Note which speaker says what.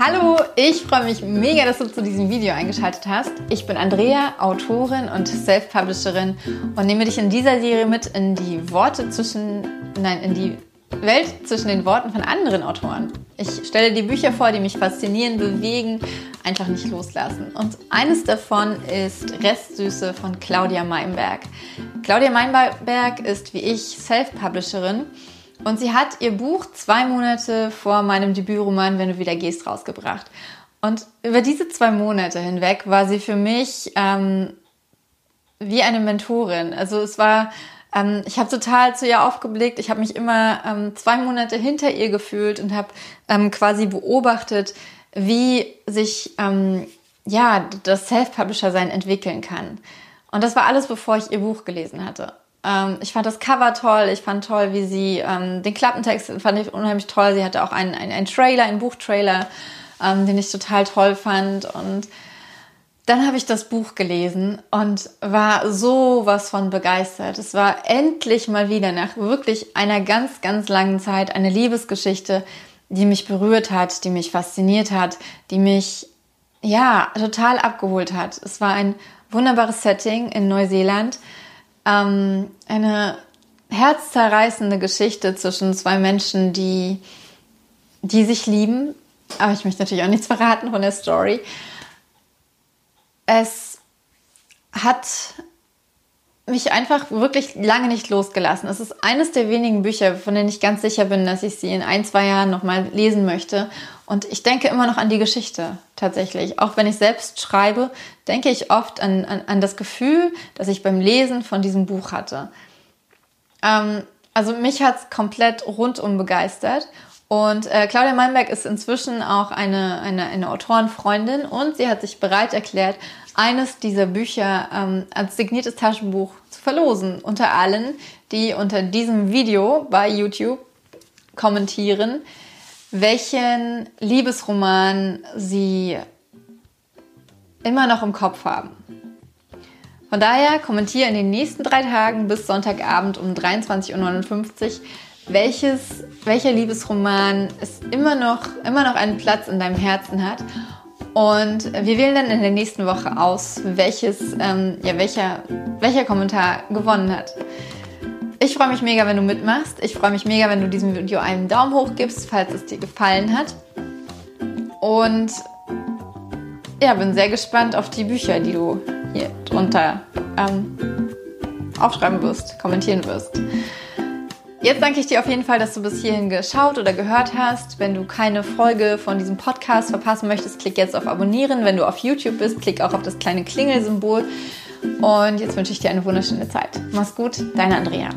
Speaker 1: Hallo, ich freue mich mega, dass du zu diesem Video eingeschaltet hast. Ich bin Andrea, Autorin und Self-Publisherin und nehme dich in dieser Serie mit in die Worte zwischen, nein, in die Welt zwischen den Worten von anderen Autoren. Ich stelle dir Bücher vor, die mich faszinieren, bewegen, einfach nicht loslassen. Und eines davon ist Restsüße von Claudia Meinberg. Claudia Meinberg ist wie ich Self-Publisherin und sie hat ihr Buch zwei Monate vor meinem Debütroman Wenn du wieder gehst rausgebracht. Und über diese zwei Monate hinweg war sie für mich ähm, wie eine Mentorin. Also es war, ähm, ich habe total zu ihr aufgeblickt. Ich habe mich immer ähm, zwei Monate hinter ihr gefühlt und habe ähm, quasi beobachtet, wie sich ähm, ja das Self-Publisher-Sein entwickeln kann. Und das war alles, bevor ich ihr Buch gelesen hatte. Ähm, ich fand das Cover toll. Ich fand toll, wie sie ähm, den Klappentext fand ich unheimlich toll. Sie hatte auch einen, einen, einen Trailer, einen Buchtrailer, ähm, den ich total toll fand. Und dann habe ich das Buch gelesen und war sowas von begeistert. Es war endlich mal wieder nach wirklich einer ganz, ganz langen Zeit eine Liebesgeschichte, die mich berührt hat, die mich fasziniert hat, die mich ja total abgeholt hat. Es war ein wunderbares Setting in Neuseeland ähm, eine herzzerreißende Geschichte zwischen zwei Menschen, die, die sich lieben. Aber ich möchte natürlich auch nichts verraten von der Story. Es hat mich einfach wirklich lange nicht losgelassen. Es ist eines der wenigen Bücher, von denen ich ganz sicher bin, dass ich sie in ein, zwei Jahren nochmal lesen möchte. Und ich denke immer noch an die Geschichte tatsächlich. Auch wenn ich selbst schreibe, denke ich oft an, an, an das Gefühl, das ich beim Lesen von diesem Buch hatte. Ähm, also mich hat es komplett rundum begeistert. Und äh, Claudia Meinberg ist inzwischen auch eine, eine, eine Autorenfreundin und sie hat sich bereit erklärt, eines dieser Bücher ähm, als signiertes Taschenbuch zu verlosen. Unter allen, die unter diesem Video bei YouTube kommentieren, welchen Liebesroman sie immer noch im Kopf haben. Von daher kommentiere in den nächsten drei Tagen bis Sonntagabend um 23.59 Uhr, welches, welcher Liebesroman es immer noch, immer noch einen Platz in deinem Herzen hat und wir wählen dann in der nächsten Woche aus, welches, ähm, ja, welcher, welcher Kommentar gewonnen hat. Ich freue mich mega, wenn du mitmachst. Ich freue mich mega, wenn du diesem Video einen Daumen hoch gibst, falls es dir gefallen hat. Und ja, bin sehr gespannt auf die Bücher, die du hier drunter ähm, aufschreiben wirst, kommentieren wirst. Jetzt danke ich dir auf jeden Fall, dass du bis hierhin geschaut oder gehört hast. Wenn du keine Folge von diesem Podcast verpassen möchtest, klick jetzt auf Abonnieren. Wenn du auf YouTube bist, klick auch auf das kleine Klingelsymbol. Und jetzt wünsche ich dir eine wunderschöne Zeit. Mach's gut, deine Andrea.